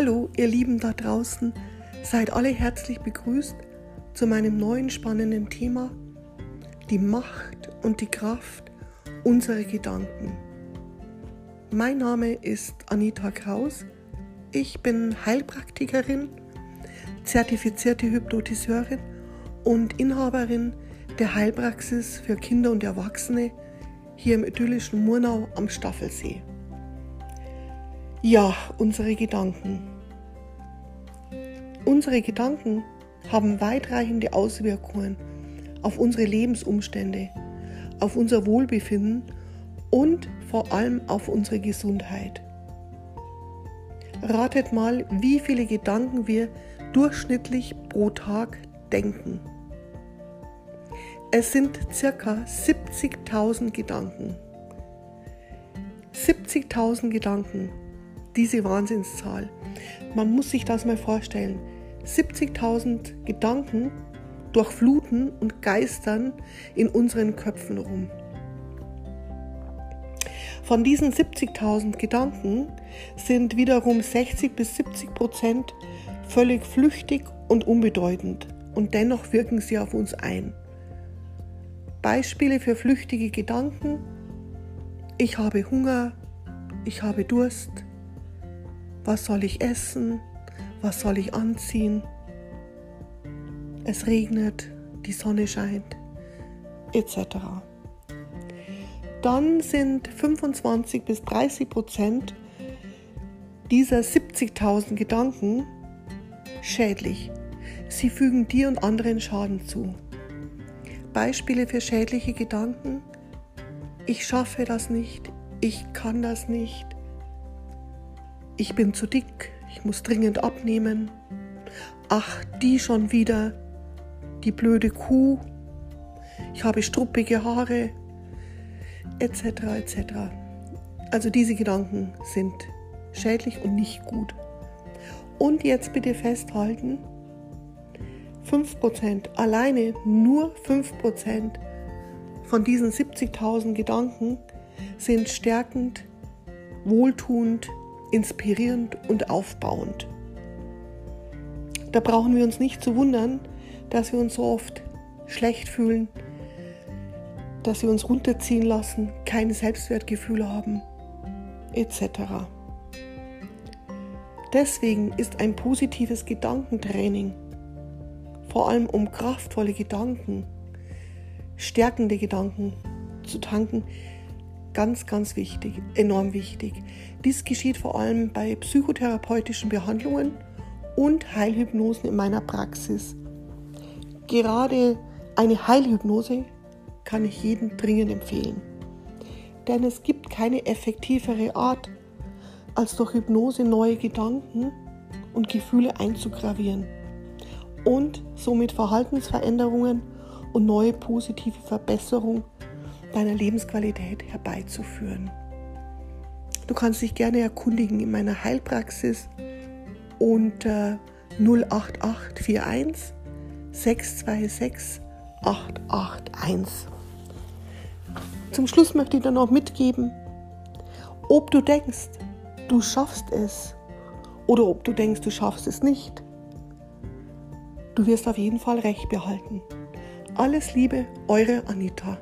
Hallo, ihr Lieben da draußen, seid alle herzlich begrüßt zu meinem neuen spannenden Thema, die Macht und die Kraft unserer Gedanken. Mein Name ist Anita Kraus, ich bin Heilpraktikerin, zertifizierte Hypnotiseurin und Inhaberin der Heilpraxis für Kinder und Erwachsene hier im idyllischen Murnau am Staffelsee. Ja, unsere Gedanken. Unsere Gedanken haben weitreichende Auswirkungen auf unsere Lebensumstände, auf unser Wohlbefinden und vor allem auf unsere Gesundheit. Ratet mal, wie viele Gedanken wir durchschnittlich pro Tag denken. Es sind circa 70.000 Gedanken. 70.000 Gedanken diese Wahnsinnszahl. Man muss sich das mal vorstellen. 70.000 Gedanken durchfluten und geistern in unseren Köpfen rum. Von diesen 70.000 Gedanken sind wiederum 60 bis 70 Prozent völlig flüchtig und unbedeutend und dennoch wirken sie auf uns ein. Beispiele für flüchtige Gedanken. Ich habe Hunger, ich habe Durst, was soll ich essen? Was soll ich anziehen? Es regnet, die Sonne scheint, etc. Dann sind 25 bis 30 Prozent dieser 70.000 Gedanken schädlich. Sie fügen dir und anderen Schaden zu. Beispiele für schädliche Gedanken. Ich schaffe das nicht. Ich kann das nicht ich bin zu dick, ich muss dringend abnehmen. Ach, die schon wieder, die blöde Kuh, ich habe struppige Haare, etc. etc. Also diese Gedanken sind schädlich und nicht gut. Und jetzt bitte festhalten, 5%, alleine nur 5% von diesen 70.000 Gedanken sind stärkend, wohltuend, inspirierend und aufbauend. Da brauchen wir uns nicht zu wundern, dass wir uns so oft schlecht fühlen, dass wir uns runterziehen lassen, kein Selbstwertgefühl haben, etc. Deswegen ist ein positives Gedankentraining, vor allem um kraftvolle Gedanken, stärkende Gedanken zu tanken, ganz, ganz wichtig, enorm wichtig. Dies geschieht vor allem bei psychotherapeutischen Behandlungen und Heilhypnosen in meiner Praxis. Gerade eine Heilhypnose kann ich jedem dringend empfehlen. Denn es gibt keine effektivere Art, als durch Hypnose neue Gedanken und Gefühle einzugravieren und somit Verhaltensveränderungen und neue positive Verbesserungen deiner Lebensqualität herbeizuführen. Du kannst dich gerne erkundigen in meiner Heilpraxis unter 08841 626 881. Zum Schluss möchte ich dir noch mitgeben, ob du denkst, du schaffst es oder ob du denkst, du schaffst es nicht. Du wirst auf jeden Fall recht behalten. Alles Liebe, eure Anita.